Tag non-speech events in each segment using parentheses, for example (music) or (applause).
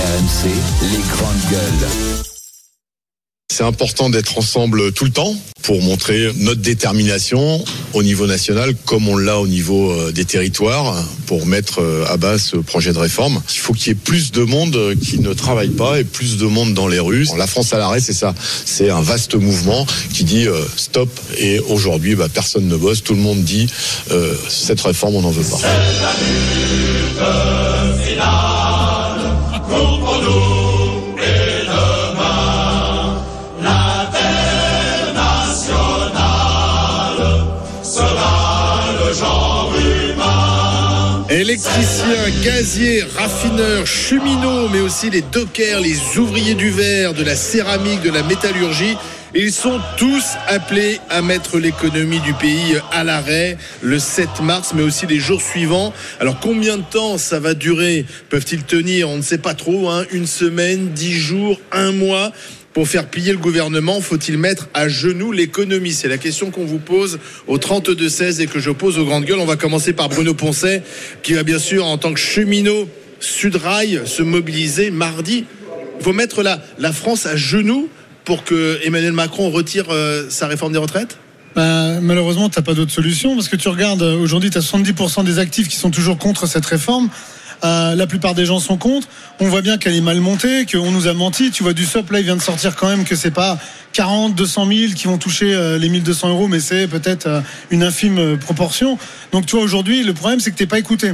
RMC, les grandes gueules. C'est important d'être ensemble tout le temps pour montrer notre détermination au niveau national comme on l'a au niveau euh, des territoires pour mettre euh, à bas ce projet de réforme. Il faut qu'il y ait plus de monde qui ne travaille pas et plus de monde dans les rues. La France à l'arrêt, c'est ça. C'est un vaste mouvement qui dit euh, stop et aujourd'hui, bah, personne ne bosse. Tout le monde dit euh, cette réforme, on n'en veut pas. Rumpolu. Électriciens, gaziers, raffineurs, cheminots, mais aussi les dockers, les ouvriers du verre, de la céramique, de la métallurgie. Ils sont tous appelés à mettre l'économie du pays à l'arrêt le 7 mars, mais aussi les jours suivants. Alors combien de temps ça va durer? Peuvent-ils tenir? On ne sait pas trop. Hein. Une semaine, dix jours, un mois? Pour faire plier le gouvernement, faut-il mettre à genoux l'économie? C'est la question qu'on vous pose au 32-16 et que je pose aux grandes gueules. On va commencer par Bruno Poncet, qui va bien sûr, en tant que cheminot Sudrail, se mobiliser mardi. Il faut mettre la, la France à genoux pour que Emmanuel Macron retire euh, sa réforme des retraites? Bah, malheureusement, tu n'as pas d'autre solution parce que tu regardes, euh, aujourd'hui, tu as 70% des actifs qui sont toujours contre cette réforme. Euh, la plupart des gens sont contre. On voit bien qu'elle est mal montée, qu'on nous a menti. Tu vois, du SOP, là, il vient de sortir quand même que c'est pas 40, 200 000 qui vont toucher euh, les 1200 euros, mais c'est peut-être euh, une infime proportion. Donc, tu vois, aujourd'hui, le problème, c'est que t'es pas écouté.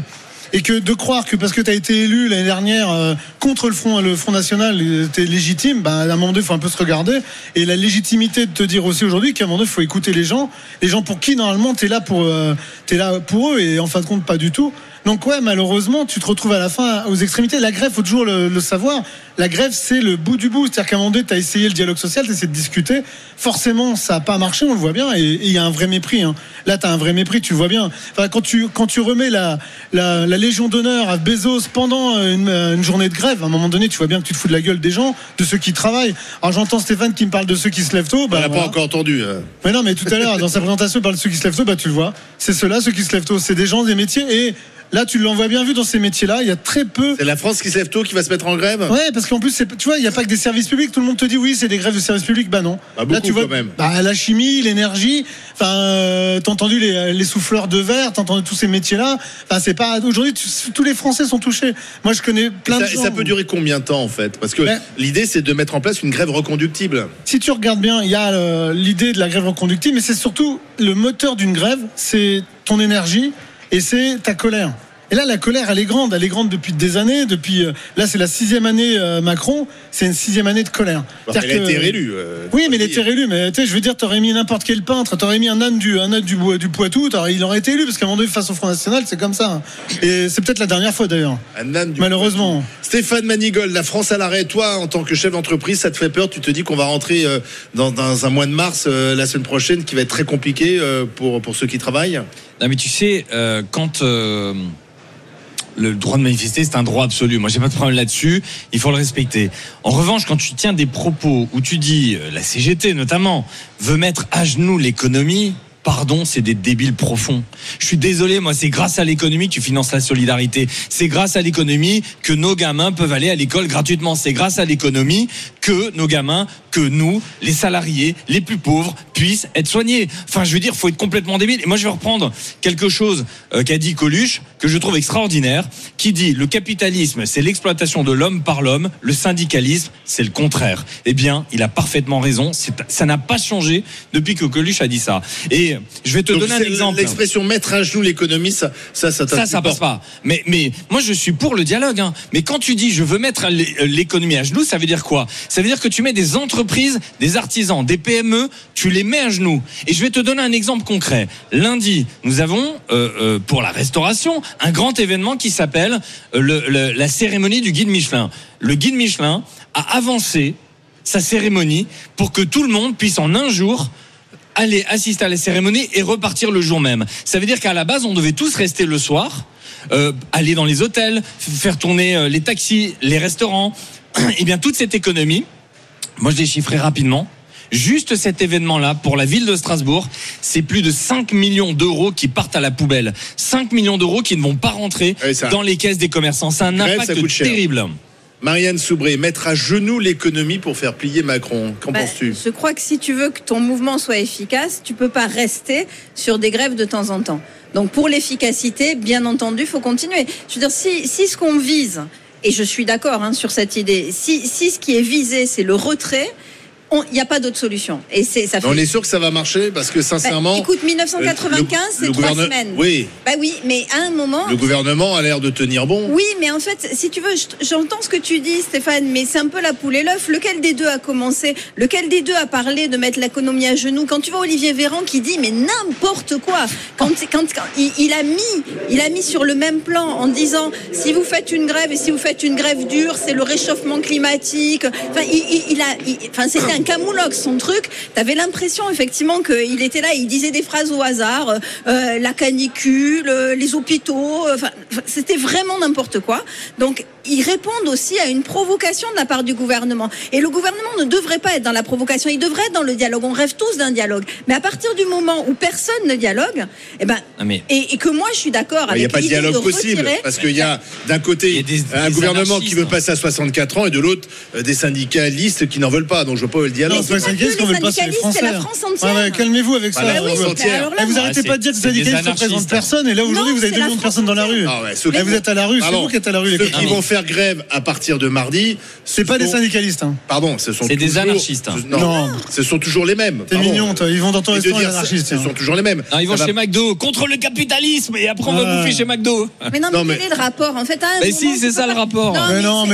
Et que de croire que parce que tu as été élu l'année dernière euh, contre le Front, le Front National, tu es légitime, bah, à un moment donné, faut un peu se regarder. Et la légitimité de te dire aussi aujourd'hui qu'à un moment donné, faut écouter les gens. Les gens pour qui, normalement, tu es, là pour, euh, t'es là pour eux, et en fin de compte, pas du tout. Donc ouais, malheureusement, tu te retrouves à la fin aux extrémités. La grève, faut toujours le, le savoir. La grève, c'est le bout du bout. C'est-à-dire qu'à un moment donné, tu as essayé le dialogue social, tu essayé de discuter. Forcément, ça n'a pas marché, on le voit bien. Et il y a un vrai mépris. hein. Là, tu as un vrai mépris, tu vois bien. Enfin, quand, tu, quand tu remets la, la, la Légion d'honneur à Bezos pendant une, une journée de grève, à un moment donné, tu vois bien que tu te fous de la gueule des gens, de ceux qui travaillent. Alors j'entends Stéphane qui me parle de ceux qui se lèvent tôt. On Bah, l'a voilà. pas encore entendu. euh. Mais non, mais tout à l'heure, dans sa présentation, il parle de ceux qui se lèvent tôt, bah tu le vois. C'est ceux-là, ceux qui se lèvent tôt. C'est des gens, des métiers. Et là, tu l'envoies bien vu dans ces métiers-là. Il y a très peu. C'est la France qui se lève tôt qui va se mettre en grève Ouais, parce qu'en plus, tu vois, il n'y a pas que des services publics. Tout le monde te dit oui, c'est des grèves de services publics. Bah non. Bah, beaucoup, Là, tu vois, quand même. Bah, la chimie, l'énergie. Enfin, euh, t'as entendu les, les souffleurs de verre, t'as entendu tous ces métiers-là. Enfin, c'est pas. Aujourd'hui, tous les Français sont touchés. Moi, je connais Et plein ça, de et ça peut durer combien de temps en fait? Parce que Ben- l'idée c'est de mettre en place une grève reconductible. Si tu regardes bien, il y a euh, l'idée de la grève reconductible, mais c'est surtout le moteur d'une grève, c'est ton énergie et c'est ta colère. Et là, la colère, elle est grande. Elle est grande depuis des années. Depuis euh, là, c'est la sixième année euh, Macron. C'est une sixième année de colère. Elle C'est-à-dire a été réélue. euh, Oui, mais il le était dire. réélu. Mais tu sais, je veux dire, t'aurais mis n'importe quel peintre, t'aurais mis un âne du, un âne du, du Poitou, il aurait été élu parce qu'à un moment donné, face au Front National, c'est comme ça. Et c'est peut-être la dernière fois d'ailleurs. Un âne du- Malheureusement. Stéphane Manigol, la France à l'arrêt. Toi, en tant que chef d'entreprise, ça te fait peur? Tu te dis qu'on va rentrer dans, dans un mois de mars la semaine prochaine qui va être très compliqué pour, pour ceux qui travaillent? Non, mais tu sais, euh, quand euh, le droit de manifester, c'est un droit absolu. Moi, j'ai pas de problème là-dessus. Il faut le respecter. En revanche, quand tu tiens des propos où tu dis, euh, la CGT notamment, veut mettre à genoux l'économie. Pardon, c'est des débiles profonds. Je suis désolé, moi, c'est grâce à l'économie que tu finances la solidarité. C'est grâce à l'économie que nos gamins peuvent aller à l'école gratuitement. C'est grâce à l'économie que nos gamins, que nous, les salariés, les plus pauvres, puissent être soignés. Enfin, je veux dire, faut être complètement débile. Et moi, je vais reprendre quelque chose euh, qu'a dit Coluche, que je trouve extraordinaire, qui dit le capitalisme, c'est l'exploitation de l'homme par l'homme, le syndicalisme, c'est le contraire. Eh bien, il a parfaitement raison. Ça n'a pas changé depuis que Coluche a dit ça. Et je vais te Donc, donner un exemple. L'expression mettre à genoux l'économie, ça, ça, ça, Ça, ça passe pas. Mais, mais moi, je suis pour le dialogue. Hein. Mais quand tu dis je veux mettre l'é- l'économie à genoux, ça veut dire quoi? Ça veut dire que tu mets des entreprises, des artisans, des PME, tu les mets à genoux. Et je vais te donner un exemple concret. Lundi, nous avons euh, euh, pour la restauration un grand événement qui s'appelle euh, la cérémonie du guide Michelin. Le guide Michelin a avancé sa cérémonie pour que tout le monde puisse en un jour aller assister à la cérémonie et repartir le jour même. Ça veut dire qu'à la base, on devait tous rester le soir, aller dans les hôtels, faire tourner les taxis, les restaurants. Et bien, toute cette économie, moi je l'ai chiffré rapidement. Juste cet événement-là, pour la ville de Strasbourg, c'est plus de 5 millions d'euros qui partent à la poubelle. 5 millions d'euros qui ne vont pas rentrer ça- dans les caisses des commerçants. C'est un Grève, impact cher. terrible. Marianne Soubré, mettre à genoux l'économie pour faire plier Macron. Qu'en Bah, penses-tu? Je crois que si tu veux que ton mouvement soit efficace, tu peux pas rester sur des grèves de temps en temps. Donc pour l'efficacité, bien entendu, il faut continuer. Je veux dire, si, si ce qu'on vise, et je suis d'accord hein, sur cette idée, si, si ce qui est visé, c'est le retrait, il n'y a pas d'autre solution. Et c'est ça fait. On est sûr que ça va marcher parce que Bah, sincèrement. écoute, euh, 1995, le- c'est trois gouverne- semaines. Oui, Bah oui, mais à un moment. le gouvernement a l'air de tenir bon. Oui, mais en fait, si tu veux, je- j'entends ce que tu dis, Stéphane, mais c'est un peu la poule et l'œuf. Lequel des deux a commencé? Lequel des deux a parlé de mettre l'économie à genoux? Quand tu vois Olivier Véran qui dit mais n'importe quoi, quand, quand, quand il, il a mis, il a mis sur le même plan en disant si vous faites une grève et si vous faites une grève dure, c'est le réchauffement climatique. Enfin, il, il- a, enfin, c'était un camoulox son truc. T'avais l'impression effectivement qu'il était là, il disait des phrases au hasard, euh, la canicule, euh, les hôpitaux. euh, Enfin, c'était vraiment n'importe quoi. Donc, ils répondent aussi à une provocation de la part du gouvernement. Et le gouvernement ne devrait pas être dans la provocation, il devrait être dans le dialogue. On rêve tous d'un dialogue. Mais à partir du moment où personne ne dialogue, eh ben, Ah, mais- et, et que moi je suis d'accord Il n'y avec a pas de dialogue de possible retirer- parce qu'il y a d'un côté Il y a des- un des gouvernement qui veut passer à 64 ans et de l'autre euh, des syndicalistes qui n'en veulent pas. Donc je vois pas où est le dialogue. Non, c'est pas les c'est pas syndicalistes pas, la France entière. Ouais, ouais, Calmez-vous avec ça. Bah oui, mais entière. alors là, Eh, vous arrêtez Ah, pas de dire que les syndicalistes représentent anarchistes. personne et là aujourd'hui vous avez c'est 2 la millions de personnes dans la rue. Ah Eh, vous êtes à la rue, c'est vous qui êtes à la rue les Ceux qui vont faire grève à partir de mardi, C'est pas des sont- syndicalistes. hein. Pardon, ce sont C'est des anarchistes. ce- Non, Non. ce sont toujours les mêmes. T'es mignon, toi. Ils vont dans ton restaurant, dire anarchistes. ce tiens. sont toujours les mêmes. Non, ils vont Ça chez va- McDo contre le capitalisme et après on va bouffer chez McDo. Mais non, Non, mais, mais- quel est le rapport En fait, Mais si, c'est ça le rapport. Non, Mais non, c'est-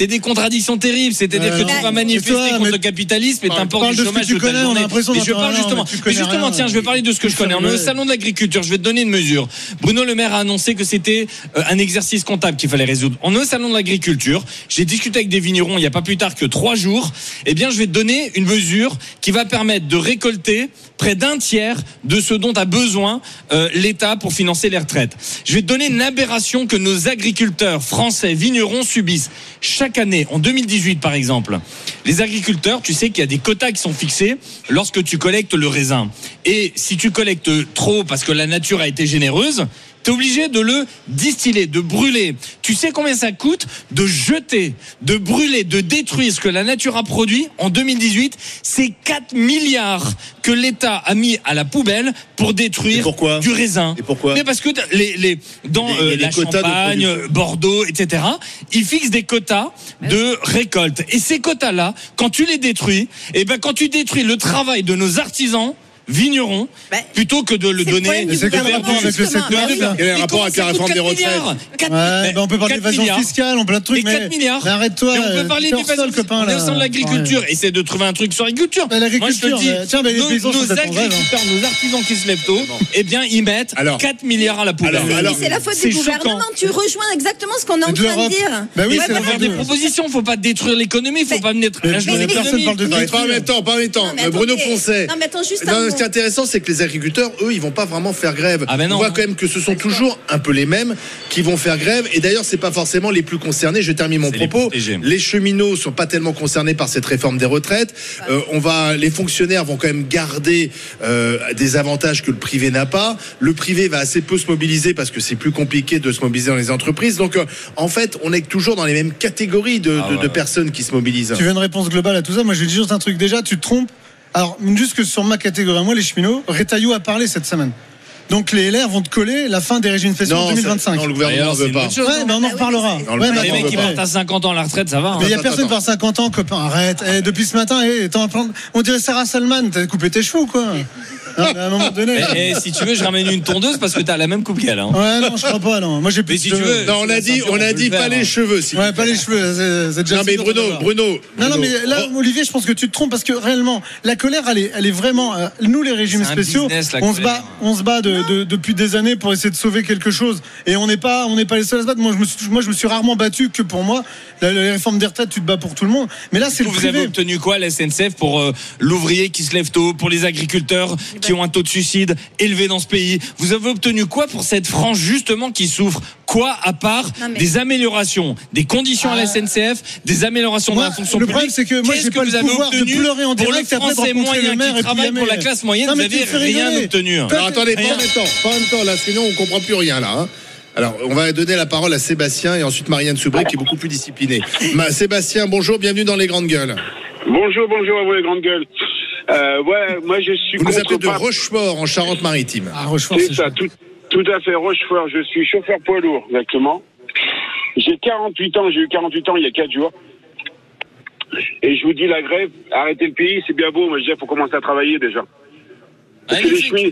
mais des contradictions terribles. C'est-à-dire que non. tu vas manifester contre le capitalisme et t'importes du chômage tu toute la connais, on a journée. l'impression Mais je parle justement, mais justement, tiens, je vais parler de ce que je connais. On est au salon de l'agriculture. Je vais te donner une mesure. Bruno Le Maire a annoncé que c'était euh, un exercice comptable qu'il fallait résoudre. On est au salon de l'agriculture. J'ai discuté avec des vignerons il n'y a pas plus tard que trois jours. Eh bien, je vais te donner une mesure qui va permettre de récolter près d'un tiers de ce dont a besoin euh, l'État pour financer les retraites. Je vais te donner une aberration que nos agriculteurs français vignerons subissent chaque année. En 2018, par exemple, les agriculteurs, tu sais qu'il y a des quotas qui sont fixés lorsque tu collectes le raisin. Et si tu collectes trop parce que la nature a été généreuse, T'es obligé de le distiller, de brûler. Tu sais combien ça coûte de jeter, de brûler, de détruire ce que la nature a produit en 2018 C'est 4 milliards que l'État a mis à la poubelle pour détruire pourquoi? du raisin. Et pourquoi? Mais parce que les, les, dans a euh, la Champagne. Bordeaux, etc., ils fixent des quotas de récolte. Et ces quotas-là, quand tu les détruis, et ben quand tu détruis le travail de nos artisans, vignerons, Bah, plutôt que de le le donner. Mais c'est quel gouvernement, rapport avec le justement. secteur Mais oui, là Quel est le Et rapport avec la réforme des 4 retraites on peut parler 4 d'évasion milliards. fiscale, on peut plein de trucs, Et 4 mais, milliards. mais arrête-toi. Et on peut euh, parler t'es du hors sol, copain. On est là. au sein de l'agriculture. Essaie de trouver un truc sur l'agriculture. L'agriculture, Moi, je te le dis, mais nos, hein. agriculteurs, nos artisans qui se lèvent tôt, eh bien, ils mettent Alors. 4 milliards à la poubelle. Mais c'est la faute du gouvernement. Tu rejoins exactement ce qu'on est en train de dire. Bah oui, c'est faut faire des de- propositions, faut pas détruire l'économie, faut Mais- pas mettre Mais- à genoux mais personne parle de mais pas en même temps, pas en même temps. Mais Bruno. Poncet. Non, mais attends, juste un qui est intéressant, c'est que les agriculteurs, eux, ils vont pas vraiment faire grève. Ah ben non. On voit quand même que ce sont toujours un peu les mêmes qui vont faire grève. Et d'ailleurs, c'est pas forcément les plus concernés. Je termine mon les propos. protégés. Les cheminots sont pas tellement concernés par cette réforme des retraites. Euh, on va, les fonctionnaires vont quand même garder euh, des avantages que le privé n'a pas. Le privé va assez peu se mobiliser parce que c'est plus compliqué de se mobiliser dans les entreprises. Donc, euh, en fait, on est toujours dans les mêmes catégories de, Ah de- ouais. de personnes qui se mobilisent. Tu veux une réponse globale à tout ça? Moi, je dis juste un truc. Déjà, tu te trompes. Alors, juste que sur ma catégorie, moi, les cheminots, Retailleau a parlé cette semaine. Donc, les LR vont te coller la fin des régimes spéciaux en ça- 2025. non, le gouvernement ne veut pas. chose. Ouais, ben on en oui, reparlera. mais Non, le Ouais, mais Les mecs qui partent à 50 ans à la retraite, ça va. hein. Mais il n'y a Attends, personne par 50 ans, copain. Arrête. Eh, depuis ce matin, eh, on dirait Sarah Salman. T'as coupé tes cheveux ou quoi Non, mais À un moment donné. Et, (laughs) et si tu veux, je ramène une tondeuse parce que t'as la même coupe qu'elle. Hein. Ouais, non, je crois pas, non. Moi, j'ai plus Mais de si tu cheveux. veux, Non, on a dit, on a dit pas les hein. cheveux. s'il Ouais, pas les cheveux. c'est- déjà Non mais Bruno. Bruno. Non, non, mais là, Oh, Olivier, je pense que tu te trompes parce que réellement, la colère, elle est, elle est vraiment. euh, nous, les régimes spéciaux, business, on se bat, on se bat de- de- depuis des années pour essayer de sauver quelque chose. Et on n'est pas, on n'est pas les seuls à se battre. Moi, je me suis, moi, je me suis rarement battu que pour moi. La, la réforme des retraites, tu te bats pour tout le monde. Mais là, c'est le Vous avez obtenu quoi, la SNCF, pour euh, l'ouvrier qui se lève tôt, pour les agriculteurs qui ont un taux de suicide élevé dans ce pays? Vous avez obtenu quoi pour cette frange, justement, qui souffre? Quoi, à part Non, mais- des améliorations, des conditions à la Ah. SNCF, des améliorations Moi, de la fonction le publique problème, c'est que moi, Qu'est-ce j'ai que pas vous le avez pouvoir de pleurer en pour direct les après moyens le maire qui puis travaillent pour la classe moyenne Non, Vous mais tu avez me fais rien rigoler. obtenu. Alors attendez, pas en même temps, pas en même temps. Là, sinon on comprend plus rien là. hein. Alors, on va donner la parole à Sébastien et ensuite Marianne Soubré qui est beaucoup plus disciplinée. Ma- Sébastien, bonjour, bienvenue dans les grandes gueules. Bonjour, bonjour à vous les grandes gueules. Euh, ouais, moi je suis Vous nous appelez de Rochefort en Charente-Maritime. Ah, Rochefort, C'est c'est ça, tout, tout à fait, Rochefort. Je suis chauffeur poids lourd, exactement. J'ai 48 ans, j'ai eu 48 ans il y a 4 jours. Et je vous dis, la grève, arrêter le pays, c'est bien beau, mais il faut commencer à travailler déjà. Parce que les cheminots,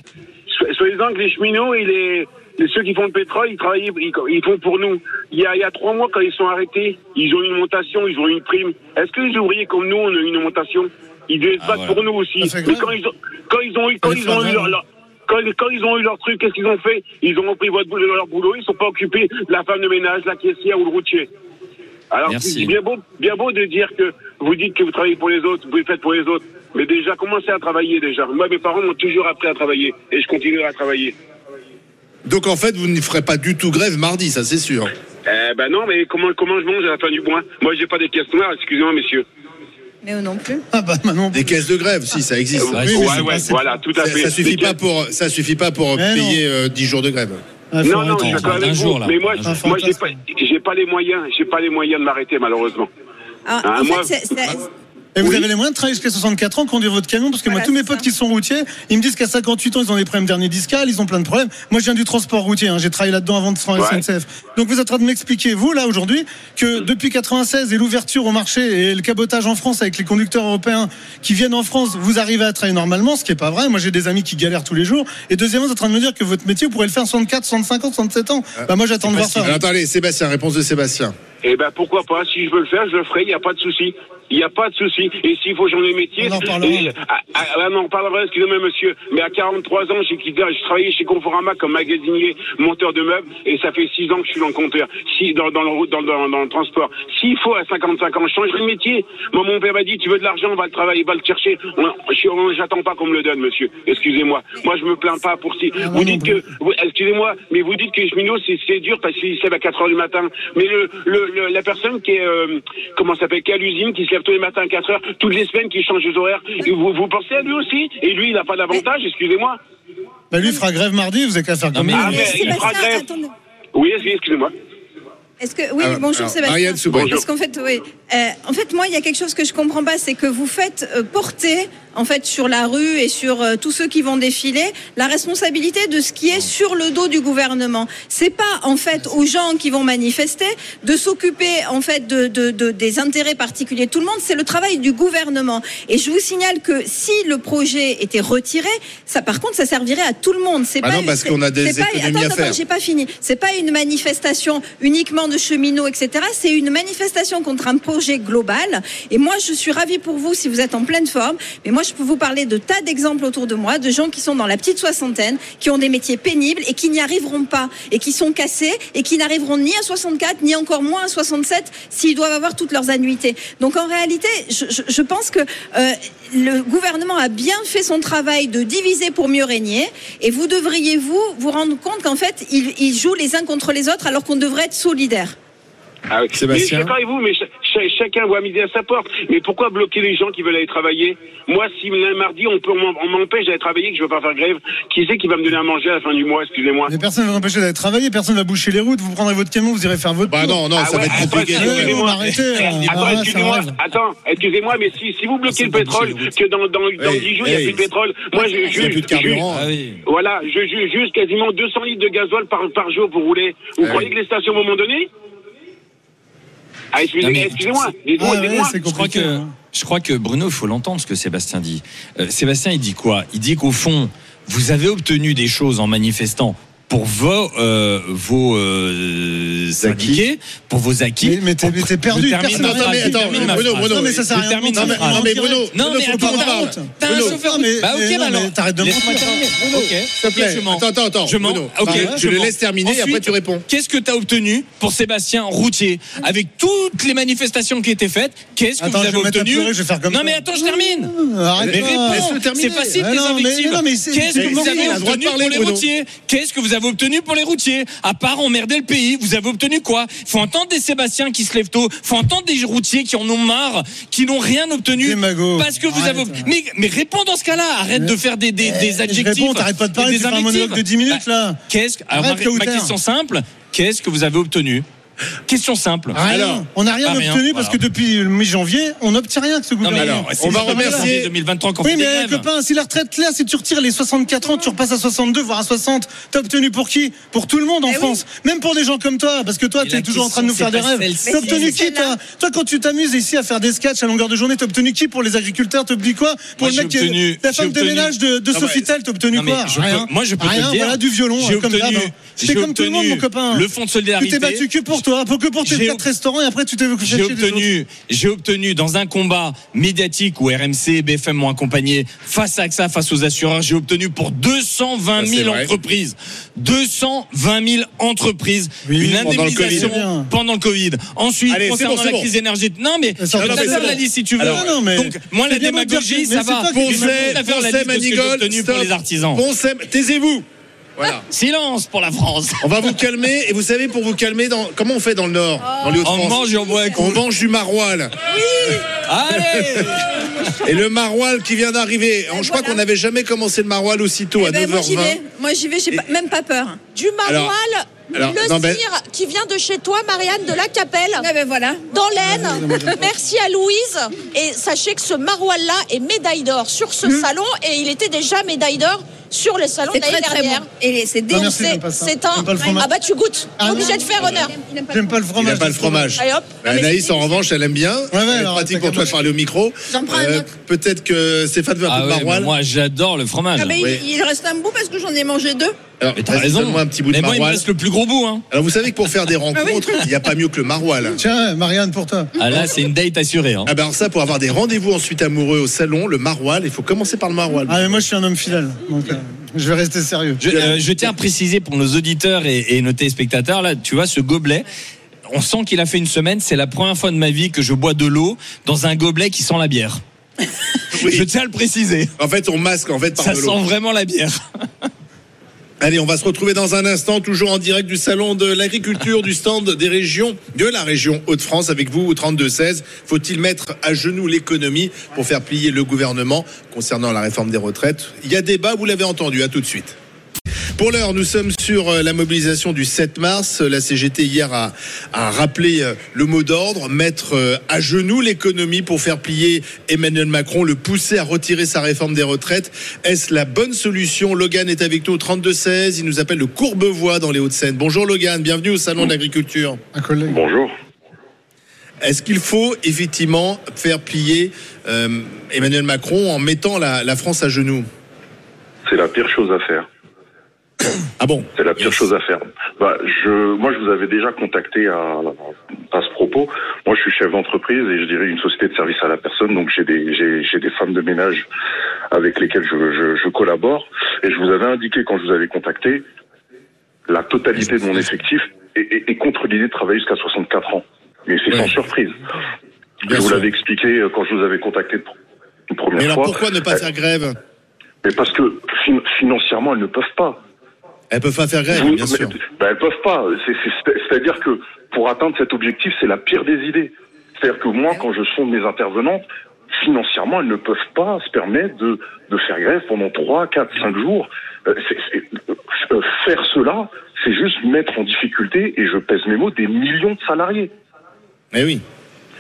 soi-disant que les cheminots et les, les- ceux qui font le pétrole, ils travaillent, ils, ils font pour nous. Il y, a, il y a trois mois, quand ils sont arrêtés, ils ont une montation, ils ont une prime. Est-ce que les ouvriers comme nous, on a une montation? Ils devaient se Ah, battre voilà. pour nous aussi. Mais quand ils ont, quand ils ont eu, quand ils ont eu leur, leur- quand, quand ils ont eu leur truc, qu'est-ce qu'ils ont fait Ils ont repris votre, boulot- leur boulot, ils sont pas occupés la femme de ménage, la caissière ou le routier. Alors, c'est bien beau, bien beau de dire que vous dites que vous travaillez pour les autres, vous le faites pour les autres. Mais déjà, commencez à travailler déjà. Moi, mes parents m'ont toujours appris à travailler et je continuerai à travailler. Donc en fait, vous ne ferez pas du tout grève mardi, ça c'est sûr. Eh ben non, mais comment, comment je mange à la fin du mois? Moi, j'ai pas des caisses noires, excusez-moi, messieurs. Mais eux non plus. Ah bah Manon. Des caisses de grève, si ça existe. Euh, ouais, ouais, voilà, tout à Ça, fait. ça suffit pas pour ça suffit pas pour Mais payer euh, 10 jours de grève. Ah, Non, non, je suis d'accord jour, là. Mais moi, moi, j'ai pas, j'ai pas les moyens, j'ai pas les moyens de m'arrêter, malheureusement. Ah, en moi- fait, c'est- c'est- Et vous Oui. avez les moyens de travailler jusqu'à 64 ans, conduire votre camion Parce que moi, tous mes potes ça. qui sont routiers, ils me disent qu'à 58 ans, ils ont des problèmes dernier discal, ils ont plein de problèmes. Moi, je viens du transport routier, hein, j'ai travaillé là-dedans avant de faire Ouais. SNCF. Donc, vous êtes en train de m'expliquer, vous, là, aujourd'hui, que depuis 96 et l'ouverture au marché et le cabotage en France avec les conducteurs européens qui viennent en France, vous arrivez à travailler normalement, ce qui est pas vrai. Moi, j'ai des amis qui galèrent tous les jours. Et deuxièmement, vous êtes en train de me dire que votre métier, vous pourrez le faire 64, 65 ans, 67 ans. Bah, moi, j'attends de voir ça. Alors, attendez, Sébastien, réponse de Sébastien. Eh ben pourquoi pas Si je veux le faire, je le ferai. Il n'y a pas de souci. Il n'y a pas de souci. Et s'il faut changer de métier, On en reparlera. et- ah, ah, ah, non, on parlera. Excusez-moi, monsieur. Mais à 43 ans, j'ai quitté. Je travaillais chez Conforama comme magasinier, monteur de meubles, et ça fait 6 ans que je suis dans le compteur, si dans, dans le dans, dans, dans le transport. S'il faut à 55 ans, je changerai de métier. Moi, mon père m'a dit, tu veux de l'argent, va le travailler, va le chercher. J'attends pas qu'on me le donne, monsieur. Excusez-moi. Moi, je me plains pas pour si. Ah, vous dites que excusez-moi, mais vous dites que les cheminots, c'est, dur parce qu'ils se lèvent à 4 heures du matin. Mais le, le, le- la personne qui est, euh, comment ça s'appelle, qui est à l'usine, qui se lève tous les matins à 4 heures, toutes les semaines, qui change les horaires, et vous, vous pensez à lui aussi Et lui, il n'a pas d'avantage, excusez-moi. Bah, lui, il fera grève mardi, vous avez qu'à faire lui. Ah, mais il fera Sébastien, grève. Oui, excusez-moi. Est-ce que oui, Alors, bonjour alors, Sébastien. Bonjour. Parce qu'en fait, oui. Euh, en fait, moi, il y a quelque chose que je comprends pas, c'est que vous faites euh, porter, en fait, sur la rue et sur euh, tous ceux qui vont défiler, la responsabilité de ce qui est sur le dos du gouvernement. C'est pas, en fait, aux gens qui vont manifester de s'occuper, en fait, de, de, de- des intérêts particuliers de tout le monde. C'est le travail du gouvernement. Et je vous signale que si le projet était retiré, ça, par contre, ça servirait à tout le monde. C'est Bah pas non, parce qu'on a des c'est pas- économies à attends, faire. attends, j'ai pas fini. C'est pas une manifestation uniquement de cheminots, etc. C'est une manifestation contre un projet global. Et moi, je suis ravie pour vous si vous êtes en pleine forme. Mais moi, je peux vous parler de tas d'exemples autour de moi, de gens qui sont dans la petite soixantaine, qui ont des métiers pénibles et qui n'y arriveront pas, et qui sont cassés et qui n'arriveront ni à 64, ni encore moins à 67 s'ils doivent avoir toutes leurs annuités. Donc, en réalité, je, pense que euh, le gouvernement a bien fait son travail de diviser pour mieux régner. Et vous devriez, vous, vous rendre compte qu'en fait, ils jouent les uns contre les autres alors qu'on devrait être solidaires. Ah oui. Sébastien Mais je suis d'accord avec vous, mais cha- cha- chacun voit midi à sa porte. Mais pourquoi bloquer les gens qui veulent aller travailler? Moi, si lundi, mardi, on, peut- on m'empêche d'aller travailler, que je veux pas faire grève, qui c'est qui va me donner à manger à la fin du mois? Excusez-moi. Mais personne ne va empêcher d'aller travailler, personne ne va boucher les routes, vous prendrez votre camion, vous irez faire votre Bah tour. non, non, Ah ça va être attends, compliqué. Attends, Ah, un excusez-moi, rêve. attends, excusez-moi, mais si, si vous bloquez le pétrole, que dans, dans, dans Hey, 10 jours, il n'y a hey. plus de pétrole, moi, je Il n'y a juge, plus de carburant. Ah voilà, je juge juste quasiment 200 litres de gasoil par, par jour pour rouler. Vous croyez que les stations vont m'en donner? Ah, mais- Ah ouais, Je crois que, hein. je crois que Bruno, il faut l'entendre ce que Sébastien dit. Euh, Sébastien, il dit quoi? Il dit qu'au fond, vous avez obtenu des choses en manifestant pour vos, euh, vos euh, syndiqués, pour vos acquis. Mais- mais t'es- perdu, personne n'a- mais attends, Bruno. Bruno, Non, mais ça sert à rien. Non, ma mais, phrase. non, mais Bruno, Non, mais attends, t'as. T'as un chauffeur. Bah ok, bah alors. t'arrêtes de mentir. Ok, s'il te plaît. Attends, attends, attends. Je mens. Ok, je le laisse terminer et après tu réponds. Qu'est-ce que tu as obtenu pour Sébastien Routier avec toutes les manifestations qui étaient faites? Qu'est-ce que vous avez obtenu? Non mais attends, je termine. Arrête Mais réponds, c'est facile mais- invectives. Qu'est-ce que vous avez obtenu pour les routiers? Qu'est-ce que vous avez obtenu pour les routiers. À part emmerder le pays, vous avez obtenu quoi? Faut entendre des Sébastien qui se lèvent tôt, faut entendre des routiers qui en ont marre, qui n'ont rien obtenu parce que vous Arrête. avez mais mais réponds dans ce cas-là, arrête de faire des des, des Je adjectifs. réponds, t'arrêtes pas de parler, des un monologue de 10 minutes Bah, là. Qu'est-ce que alors, ma, ma question simple, Qu'est-ce que vous avez obtenu? Question simple. Rien. Alors, on n'a rien obtenu parce voilà. que depuis le mi-janvier, on n'obtient rien que ce Non, mais gouvernement. alors, on c'est va remercier- janvier 2023 qu'on Oui, mais copain, si la retraite, là, si tu retires les 64 ans, tu repasses à 62, voire à 60, t'as obtenu pour qui? Pour tout le monde en Eh oui. France. Même pour des gens comme toi, parce que toi, tu es toujours en train de nous faire des c'est rêves. T'as obtenu qui, c'est toi? Toi, quand tu t'amuses ici à faire des sketchs à longueur de journée, t'as obtenu qui pour les agriculteurs? T'as obtenu quoi? Pour Moi, le mec qui obtenu- est la femme de ménage de, Sofitel, t'as obtenu quoi? moi, je peux te dire. voilà, du violon, J'ai euh, comme obtenu- d'hab. hein. C'est comme tout le monde, mon copain. le fonds de Tu solidarité. t'es battu que pour toi, pour que pour tes J'ai- quatre restaurants et après tu t'es J'ai obtenu, j'ai obtenu dans un combat médiatique où RMC et BFM m'ont accompagné face à AXA, face aux assureurs, j'ai obtenu pour 220 Ça, c'est 000 vrai. entreprises, 220 000 entreprises, Oui, une pendant le indemnisation Covid. pendant le Covid. Ensuite, Allez, concernant bon, la bon. crise énergétique, non mais ça, la bon. liste si tu veux. Alors, non, mais Donc moi c'est la démagogie, ça c'est va. Poncet, Manigol, pour les artisans. Poncet, taisez-vous. Voilà. Silence pour la France. On va vous calmer. Et vous savez, pour vous calmer, dans... comment on fait dans le Nord Dans les On Hauts-de-France mange et on boit un coup. On mange du maroilles. Allez Et le maroilles qui vient d'arriver. Je crois qu'on n'avait jamais commencé le maroilles aussitôt à Eh ben, moi j'y 9h20. vais. Moi j'y vais, j'ai même pas peur. Du maroilles, alors, le non, ben- cire qui vient de chez toi, Marianne de la Capelle, Eh ben voilà. dans l'Aisne. Merci à Louise. Et sachez que ce maroilles-là est médaille d'or sur ce salon et il était déjà médaille d'or sur le salon C'est de l'année très très dernière. bon. Et c'est dénoncé. j'aime. C'est un. J'aime. Ah bah tu goûtes. Ah, obligé de faire honneur. J'aime pas le fromage. n'a pas le fromage. Anaïs, c'est- en revanche, elle aime bien. ouais, Elle est alors, pratique pour toi de parler au micro. J'en prends un autre. Peut-être que Stéphane veut un peu de moi j'adore le fromage. Ah il reste un bout parce que j'en ai mangé deux. Alors, Mais t'as raison. un petit bout de Mais moi il me maroilles. reste le plus gros bout hein. Alors, vous savez que pour faire des (laughs) rencontres, il n'y a pas mieux que le maroilles. Tiens, Marianne, pour toi. Ah là c'est une date assurée hein. Ah ben alors ça, pour avoir des rendez-vous ensuite amoureux au salon, le maroilles, il faut commencer par le maroilles. Ah, mais moi, je suis un homme fidèle. Donc, euh, je vais rester sérieux. Je, euh, je tiens à préciser pour nos auditeurs et, et nos téléspectateurs, là, tu vois, ce gobelet, on sent qu'il a fait une semaine. C'est la première fois de ma vie que je bois de l'eau dans un gobelet qui sent la bière. Oui. (laughs) Je tiens à le préciser. En fait, on masque en fait par Ça de l'eau. sent vraiment la bière. (laughs) Allez, on va se retrouver dans un instant, toujours en direct du salon de l'agriculture, du stand des régions, de la région Hauts-de-France avec vous au 32-16. Faut-il mettre à genoux l'économie pour faire plier le gouvernement concernant la réforme des retraites? Il y a débat, vous l'avez entendu, à tout de suite. Pour l'heure, nous sommes sur euh, la mobilisation du 7 mars. La CGT hier a, a rappelé euh, le mot d'ordre, mettre euh, à genoux l'économie pour faire plier Emmanuel Macron, le pousser à retirer sa réforme des retraites. Est-ce la bonne solution? Logan est avec nous au 32-16. Il nous appelle le Courbevoie dans les Hauts-de-Seine. Bonjour Logan, bienvenue au Salon de l'Agriculture. Un collègue. Bonjour. Est-ce qu'il faut effectivement faire plier euh, Emmanuel Macron en mettant la, la France à genoux? C'est la pire chose à faire. Ah bon C'est la pire chose à faire. Bah, je, moi, je vous avais déjà contacté à, à ce propos. Moi, je suis chef d'entreprise et je dirais une société de service à la personne. Donc, j'ai des, j'ai, j'ai des femmes de ménage avec lesquelles je, je, je collabore. Et je vous avais indiqué quand je vous avais contacté, la totalité de mon effectif est, est- est contre l'idée de travailler jusqu'à 64 ans. Mais c'est Ouais. sans surprise. Bien je vous l'avais expliqué euh, quand je vous avais contacté une première Mais alors fois. pourquoi ne pas Euh, faire grève? Mais parce que fin- financièrement, elles ne peuvent pas. Elles peuvent pas faire grève, bien mais- sûr. ben, elles peuvent pas. C'est- c'est- C'est-à-dire que pour atteindre cet objectif, c'est la pire des idées. C'est-à-dire que moi, quand je sonde mes intervenantes, financièrement, elles ne peuvent pas se permettre de, de faire grève pendant 3, 4, 5 jours. Euh, c'est- c'est- euh, faire cela, c'est juste mettre en difficulté, et je pèse mes mots, des millions de salariés. Mais oui.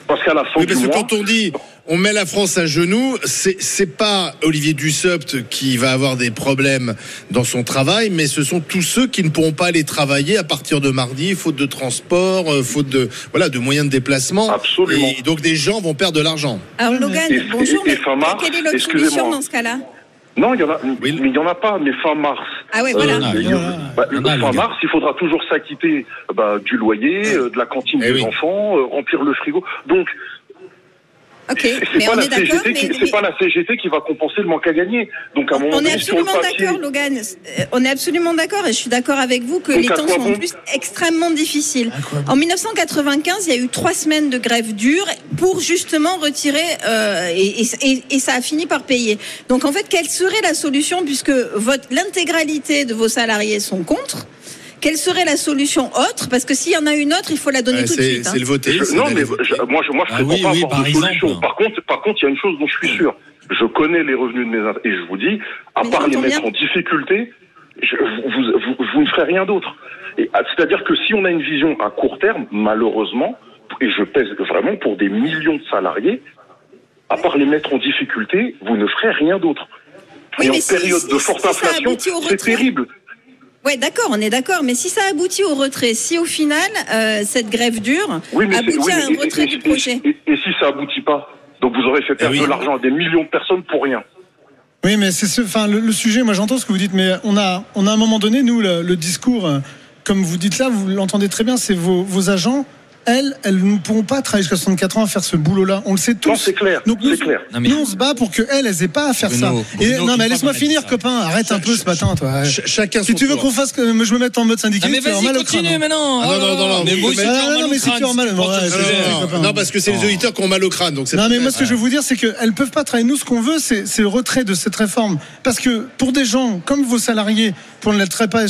Parce qu'à la fin Oui, du parce mois... quand on dit on met la France à genoux, c'est c'est pas Olivier Dussopt qui va avoir des problèmes dans son travail, mais ce sont tous ceux qui ne pourront pas aller travailler à partir de mardi, faute de transport, euh, faute de voilà de moyens de déplacement. Absolument. Et donc des gens vont perdre de l'argent. Alors Logan, Et- bonjour, et- et mais fin mars, quelle est l'autre excusez-moi. solution dans ce cas-là? Non, il y en a, Oui. mais il y en a pas, mais fin mars. Ah ouais, Euh, voilà. non, Il y a- bah, a, fin mars, il faudra toujours s'acquitter bah, du loyer, euh, de la cantine Eh des oui. enfants, euh, remplir le frigo. Donc, Ok, c'est mais pas on mais- pas la CGT qui va compenser le manque à gagner. Donc à un moment On est absolument papier, d'accord, Logan. Euh, On est absolument d'accord et je suis d'accord avec vous que Donc, les temps sont en bon plus extrêmement difficiles. En 1995, il y a eu trois semaines de grève dure pour justement retirer euh, et, et- et ça a fini par payer. Donc en fait, quelle serait la solution puisque votre l'intégralité de vos salariés sont contre quelle serait la solution autre? Parce que s'il y en a une autre, il faut la donner Ouais, tout de c'est suite. hein. c'est le voter. Je- non, mais voter. je- moi, je, moi, je Ah oui, pas oui, avoir par exemple. solution. Par contre, par contre, il y a une chose dont je suis sûr. Je connais les revenus de mes et je vous dis, à Mais part les mettre bien. en difficulté, je- vous, vous, vous ne ferez rien d'autre. Ah, C'est-à-dire que si on a une vision à court terme, malheureusement, et je pèse vraiment pour des millions de salariés, à part les mettre en difficulté, vous ne ferez rien d'autre. Oui, et mais en si- période si- de si forte ça inflation, c'est terrible. Ouais, d'accord, on est d'accord. Mais si ça aboutit au retrait, si au final euh, cette grève dure Oui, aboutit oui, à un et- retrait et- du et- projet. Et, et si ça aboutit pas Donc vous aurez fait perdre oui. de l'argent à des millions de personnes pour rien. Oui, mais c'est ce, enfin, le, le sujet, moi j'entends ce que vous dites, mais on a, on a à un moment donné, nous, le, le discours, euh, comme vous dites là, vous l'entendez très bien, c'est vos, vos agents, elles, elles ne pourront pas travailler jusqu'à 64 ans à faire ce boulot-là. On le sait tous. Non, c'est clair, Donc nous, clair. Nous, on se bat pour qu'elles, elles aient pas à faire Bruno, ça. Et, Bruno, non, mais laisse-moi finir, ça. copain. Arrête un peu ce matin, toi. Ch- chacun Si tu veux qu'on fasse, que je me mette en mode syndicat, mais vas-y, continue crâne. maintenant. Ah, non, non, non, non, mais moi non, mal non, au mais si crâne, tu as mal, c'est- Non, parce que c'est les auditeurs qui ont mal au crâne. Donc c'est Non, mais moi, ce que je veux vous dire, c'est qu'elles peuvent pas travailler. Nous, ce qu'on veut, c'est le retrait de cette réforme. Parce que pour des gens comme vos salariés, pour ne pas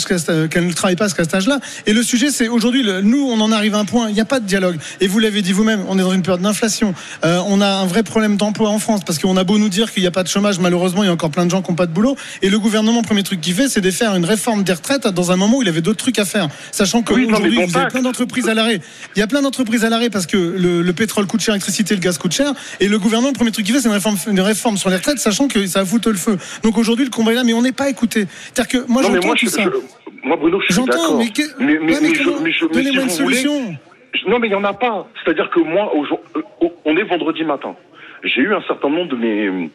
qu'elles ne travaillent pas jusqu'à cet âge-là, et le sujet, c'est aujourd'hui, nous, on en arrive à un point, il n'y a pas de dialogue. Et vous l'avez dit vous-même, on est dans une période d'inflation. Euh, on a un vrai problème d'emploi en France, parce qu'on a beau nous dire qu'il n'y a pas de chômage, malheureusement, il y a encore plein de gens qui n'ont pas de boulot. Et le gouvernement, premier truc qu'il fait, c'est de faire une réforme des retraites dans un moment où il avait d'autres trucs à faire. Sachant Oui, non, mais qu'aujourd'hui, bon vous avez plein d'entreprises à l'arrêt. Il y a plein d'entreprises à l'arrêt parce que le, le pétrole coûte cher, l'électricité, le gaz coûte cher. Et le gouvernement, le premier truc qu'il fait, c'est une réforme, une réforme sur les retraites, sachant que ça fout le feu. Donc aujourd'hui, le combat est là, mais on n'est pas écouté. C'est-à-dire que moi, j'entends tout je, ça. je- moi, Bruno, je suis J'entends, d'accord. mais, que- mais, mais, mais mais je- mais je- mais si une vous voulez, solution. je- non, mais il n'y en a pas. C'est-à-dire que moi, euh, on est vendredi matin. J'ai eu un certain nombre de mes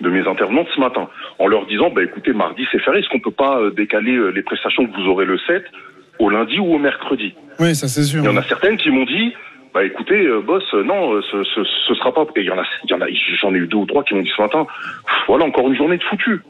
de mes intervenants ce matin, en leur disant, bah écoutez, mardi c'est férié, est-ce qu'on peut pas euh, décaler euh, les prestations que vous aurez le 7 au lundi ou au mercredi? Oui, ça c'est sûr. Il y en a certaines qui m'ont dit, bah écoutez, boss, non, ce, ce, ce sera pas. Et il y en a, il y en a, j'en ai eu deux ou trois qui m'ont dit ce matin, voilà encore une journée de foutu.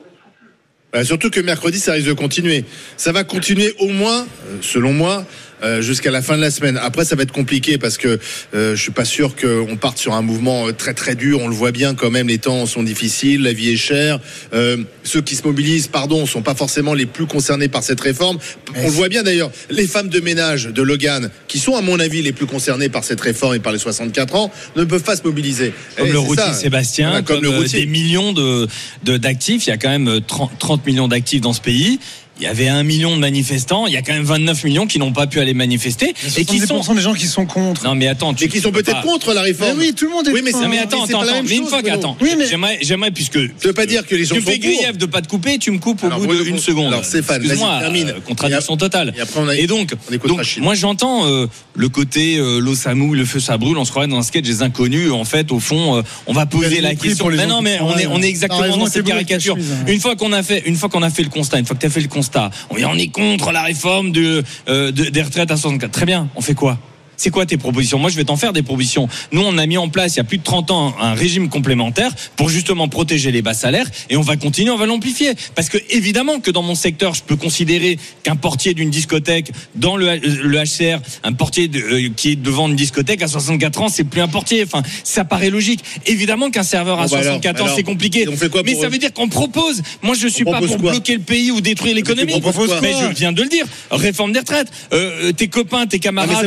Bah, surtout que mercredi, ça risque de continuer. Ça va continuer au moins, selon moi, euh, jusqu'à la fin de la semaine. Après, ça va être compliqué parce que euh, je suis pas sûr qu'on parte sur un mouvement euh, très très dur. On le voit bien quand même, les temps sont difficiles, la vie est chère. Euh, ceux qui se mobilisent, pardon, sont pas forcément les plus concernés par cette réforme. On le voit bien d'ailleurs. Les femmes de ménage de Logan, qui sont à mon avis les plus concernées par cette réforme et par les 64 ans, ne peuvent pas se mobiliser. Comme Et le routier ça. Sébastien, Voilà, comme, comme le euh, routier. des millions de de- d'actifs. Il y a quand même euh, 30, 30 millions d'actifs dans ce pays. Il y avait un million de manifestants. Il y a quand même 29 millions qui n'ont pas pu aller manifester et qui sont. 70% des gens qui sont contre. Non mais attends, tu Mais qui sont peut-être pas- contre la Mais réforme. oui, tout le monde est Oui, mais. Non mais Mais attends, attends, attends. Mais une fois qu'attends, Oui, mais- j'aimerais, j'aimerais puisque Ça veut pas dire que les gens tu fais pour. grief de pas te couper, tu me coupes au Alors, bout d'une seconde. alors, Stéphane, Excuse-moi, vas-y, termine. euh, contradiction Et totale. et après, on a- Et donc, on écoute donc Rachid. moi j'entends euh, le côté euh, l'eau ça mouille, le feu ça brûle. On se croirait dans un sketch des inconnus. En fait, au fond, euh, on va poser la question. Mais non, mais on est, on est exactement dans cette caricature. hein. Une fois qu'on a fait, une fois qu'on a fait le constat, une fois que tu as fait le constat, on est, on est contre la réforme euh, de- des retraites à 64. Très bien. On fait quoi? C'est quoi tes propositions? Moi, je vais t'en faire des propositions. Nous, on a mis en place il y a plus de 30 ans un régime complémentaire pour justement protéger les bas salaires et on va continuer, on va l'amplifier. Parce que évidemment que dans mon secteur, je peux considérer qu'un portier d'une discothèque dans le, le HCR, un portier de- euh, qui est devant une discothèque à 64 ans, c'est plus un portier. Enfin, ça paraît logique. Évidemment qu'un serveur à Bon, bah alors, 64 ans, c'est compliqué. et on fait quoi Mais ça veut dire qu'on propose. Moi, je suis On pas pour bloquer le pays ou détruire l'économie. Mais je viens de le dire. Réforme des retraites. Euh, tes copains, tes Ah, camarades,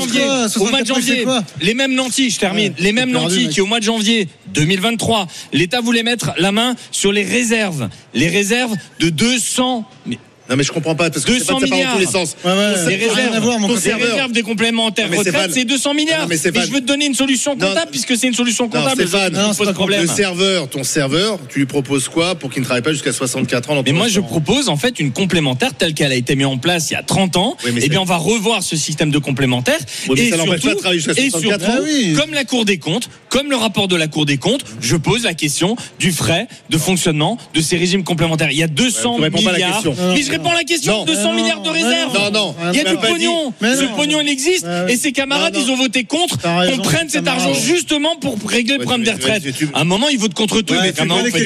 au mois de janvier, quoi au mois de 64 c'est janvier, quoi les mêmes nantis, je termine, les mêmes perdu, nantis qui au mois de janvier 2023, l'État voulait mettre la main sur les réserves, les réserves de 200 mais Non mais je comprends pas parce que c'est 200 pas, ça part dans milliards. tous les sens. Ouais, ouais, les réserves, mon les des complémentaires Non, retraite, c'est 200 milliards. Non, mais je veux te donner une solution Non. comptable puisque c'est une solution comptable. Non, c'est problème. Le serveur, ton serveur, tu lui proposes quoi pour qu'il ne travaille pas jusqu'à 64 ans dans Mais moi, je propose en fait une complémentaire telle qu'elle a été mise en place il y a 30 ans. Oui, mais Eh bien, on va revoir ce système de complémentaire. Oui, mais et ça surtout, pas de travailler jusqu'à et 64 surtout, Ah comme la Cour des comptes, comme le rapport de la Cour des comptes, je pose la question du frais de fonctionnement de ces régimes complémentaires. Il y a 200 Ouais, tu réponds pas à la milliards. mais je réponds à la question. Non. 200 Non, milliards de non, réserves. Non, non. Il y a du pognon. Mais Ce non. pognon, il existe. Et ses camarades, Non, non. ils ont voté contre qu'on prenne cet camarade. argent justement pour régler le problème des retraites. À un moment, ils votent contre tout. Ouais, mais comment on fait pas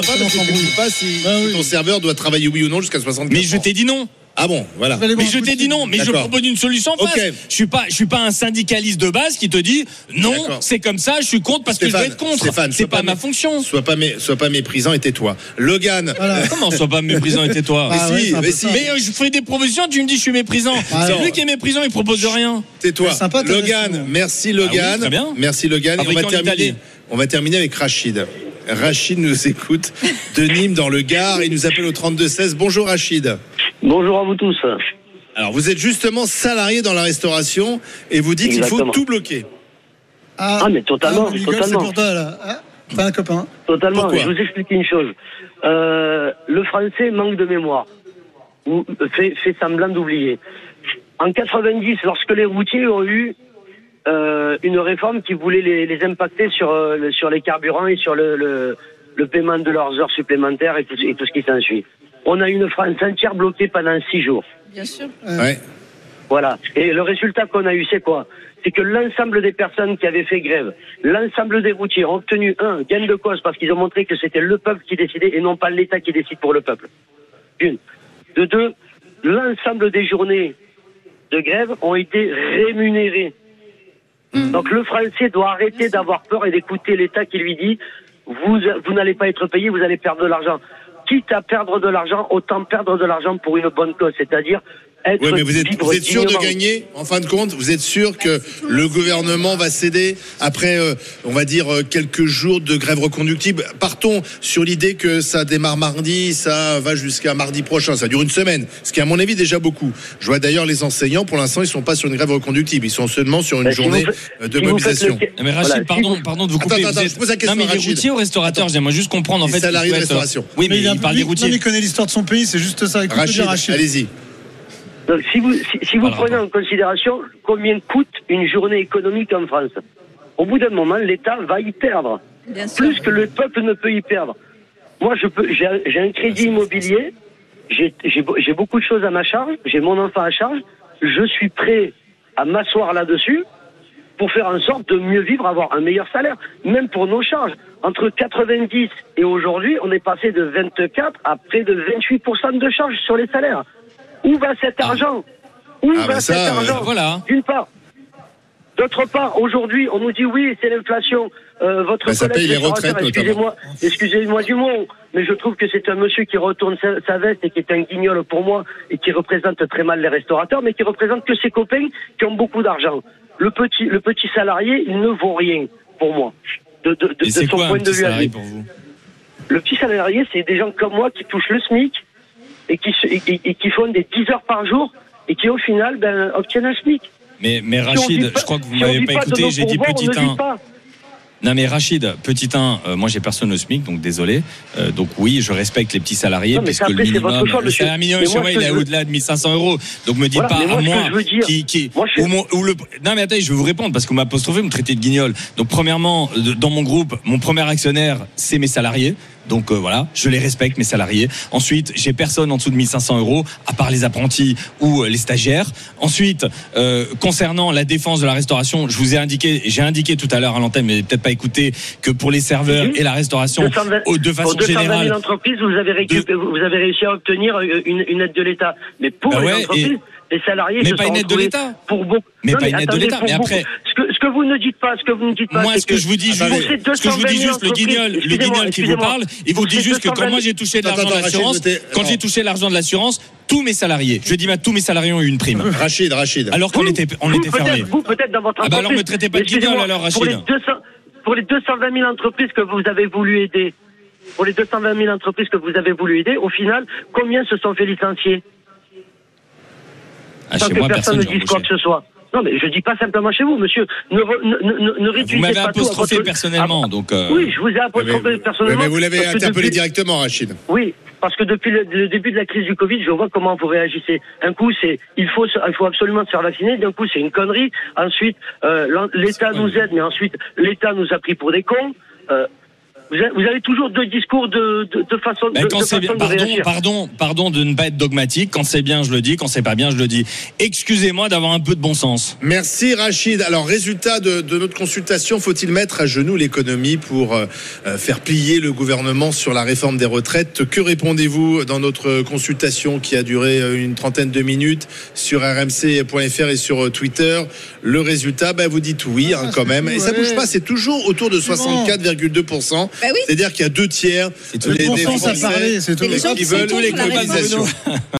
parce que tu dis pas si, Bah si ton serveur doit travailler oui ou non jusqu'à 64 Mais je t'ai dit non. Ah bon, voilà. Mais je t'ai de dit non, mais je propose une solution en face. Ok. Je suis pas, je suis pas un syndicaliste de base qui te dit non, c'est comme ça, je suis contre parce que je dois être contre. Stéphane, C'est pas, pas ma fonction. Sois pas, mé- sois pas méprisant et tais-toi. Logan. Voilà. (laughs) Comment sois pas méprisant et tais-toi? Ah Mais si, mais si. Mais euh, je fais des propositions, tu me dis je suis méprisant. Ah, c'est lui qui est méprisant, il propose rien. Tais-toi. C'est sympa, ta Logan, merci Ah oui, Logan. très bien. Merci Logan. Et on va terminer. On va terminer avec Rachid. Rachid nous écoute de Nîmes dans le Gard. Il nous appelle au 32-16. Bonjour Rachid. Bonjour à vous tous. Alors vous êtes justement salarié dans la restauration et vous dites qu'il faut tout bloquer. Ah, mais totalement, Ah, totalement. pour toi, là. Ah, T'as un copain. Totalement. Pourquoi je vous explique une chose. Euh, le français manque de mémoire. Ou fait, fait semblant d'oublier. En 90, lorsque les routiers ont eu euh, une réforme qui voulait les, les impacter sur, euh, le- sur les carburants et sur le, le, le paiement de leurs heures supplémentaires et tout, et tout ce qui s'ensuit. On a une France entière bloquée pendant six jours. Bien sûr. Ouais. Voilà. Et le résultat qu'on a eu, c'est quoi? C'est que l'ensemble des personnes qui avaient fait grève, l'ensemble des routiers ont obtenu, un, gain de cause parce qu'ils ont montré que c'était le peuple qui décidait et non pas l'État qui décide pour le peuple. Une. De deux, l'ensemble des journées de grève ont été rémunérées. Donc le Français doit arrêter d'avoir peur et d'écouter l'État qui lui dit vous, vous n'allez pas être payé, vous allez perdre de l'argent. Quitte à perdre de l'argent, autant perdre de l'argent pour une bonne cause, c'est-à-dire être Oui, mais vous êtes, vous êtes sûr de gagner en fin de compte Vous êtes sûr que le gouvernement va céder après, euh, on va dire, euh, quelques jours de grève reconductible Partons sur l'idée que ça démarre mardi, ça va jusqu'à mardi prochain, ça dure une semaine, ce qui est à mon avis déjà beaucoup. Je vois d'ailleurs les enseignants, pour l'instant, ils sont pas sur une grève reconductible, ils sont seulement sur une si journée euh, de si mobilisation. le- Mais Rachid, Voilà, pardon, pardon de vous Attends, couper. attends, vous je pose la question non, mais les routiers ou restaurateurs, Attends. j'aimerais juste comprendre en Les fait. salariés de restauration. Oui, mais il, a un il parle public- des non, routiers. mais il connaît l'histoire de son pays, c'est juste ça. Rachid. allez-y. Donc, si vous, si, si vous Pas le prenez en considération combien coûte une journée économique en France, au bout d'un moment, l'État va y perdre. Bien sûr. Plus que le peuple ne peut y perdre. Moi, je peux, j'ai, un- j'ai un crédit immobilier, j'ai, j'ai, be- j'ai beaucoup de choses à ma charge, j'ai mon enfant à charge, je suis prêt à m'asseoir là-dessus pour faire en sorte de mieux vivre, avoir un meilleur salaire, même pour nos charges. Entre 90 et aujourd'hui, on est passé de 24 à près de 28% de charges sur les salaires. Où va cet argent Où Ah, va cet ça, argent euh, voilà. D'une part. D'autre part, aujourd'hui, on nous dit oui, c'est l'inflation. Euh, votre Bah, ça paye les retraites, excusez-moi, excusez-moi du mot, mais je trouve que c'est un monsieur qui retourne sa, sa veste et qui est un guignol pour moi et qui représente très mal les restaurateurs, mais qui représente que ses copains qui ont beaucoup d'argent. Le petit, le petit salarié, il ne vaut rien pour moi. De, de, de, Et de c'est son quoi point de vue pour vous? Le petit salarié, c'est des gens comme moi qui touchent le SMIC et qui, se- et, et- et qui font des 10 heures par jour et qui, au final, ben, obtiennent un SMIC. Mais, Si Rachid, pas- je crois que vous si on m'avez pas écouté, j'ai dit petit ne dit 1. pas. Non mais Rachid, petit 1, euh, moi j'ai personne au SMIC, donc désolé. Euh, donc oui, je respecte les petits salariés, Non, mais puisque le après, c'est votre minimum, choix, le salaire minimum chez moi, il est au-delà de 1500 euros. Donc me dites Voilà, pas moi, à moi qui, qui, moi, ou mon- ou le, non mais attendez, je vais vous répondre parce que vous m'apostrophez, vous me traitez de guignol. Donc premièrement, dans mon groupe, mon premier actionnaire, c'est mes salariés. Donc euh, voilà, je les respecte, mes salariés. Ensuite, j'ai personne en dessous de 1500 euros, à part les apprentis ou euh, les stagiaires. Ensuite, euh, concernant la défense de la restauration, je vous ai indiqué, j'ai indiqué tout à l'heure à l'antenne, mais peut-être pas écouté, que pour les serveurs Mhm. et la restauration, 220 oh, de façon pour 220 000 générale, entreprises, vous avez, vous avez réussi à obtenir euh, une, une aide de l'État. Mais pour Bah les ouais, entreprises, les salariés Mais se pas sont une aide de l'État. Pour beaucoup. Mais Non, pas une aide de l'État, mais beaucoup. après- Ce que, ce que vous ne dites pas, ce que vous ne dites pas. Moi, c'est ce que je vous dis juste, ce que je vous 220 dis 000 juste, le guignol, le guignol qui vous parle, il vous dit juste que quand 220 moi j'ai touché de l'argent de l'assurance, quand j'ai touché l'argent de l'assurance, tous mes salariés, je dis bien tous mes salariés ont eu une prime. (laughs) Rachid, Rachid. Alors qu'on était, on vous, était fermé. peut-être- Vous, peut-être dans votre Ah bah alors, entreprise. me traitez pas de guignol, alors, Pour les, Rachid. 200, pour les 220 000 entreprises que vous avez voulu aider, pour les 220 000 entreprises que vous avez voulu aider, au final, combien se sont fait licencier? Ah, sans que moi, personne personne ne dise quoi que ce soit. Non, mais je dis pas simplement chez vous, monsieur. Ne, ne, ne, ne- ne Vous réduisez m'avez pas tout à apostrophé votre- personnellement, Ah, donc. euh, Oui, je vous ai mais, apostrophé oui, personnellement. mais vous l'avez interpellé depuis- directement, Rachid. Oui, parce que depuis le, le début de la crise du Covid, je vois comment vous réagissez. Un coup, c'est il faut, il faut absolument se faire vacciner. D'un coup, c'est une connerie. Ensuite, euh, l'État nous aide, mais ensuite, l'État nous a pris pour des cons. Euh, vous, avez, toujours deux discours de, de, de façon, Ben, de, quand de c'est bien, façon de pardon, réagir. pardon, pardon de ne pas être dogmatique. Quand c'est bien, je le dis. Quand c'est pas bien, je le dis. Excusez-moi d'avoir un peu de bon sens. Merci Rachid. Alors résultat de, de notre consultation, faut-il mettre à genoux l'économie pour euh, euh, faire plier le gouvernement sur la réforme des retraites? Que répondez-vous dans notre consultation qui a duré euh, une trentaine de minutes sur rmc.fr et sur euh, Twitter? Le résultat, ben, vous dites oui hein, Ah, quand même. tout, Et ça ouais. bouge pas, c'est toujours autour de C'est bon. 64,2%. Bah oui. C'est-à-dire qu'il y a deux tiers tout. des, Le bon des sens à Français parler, c'est tout. Et les gens qui veulent.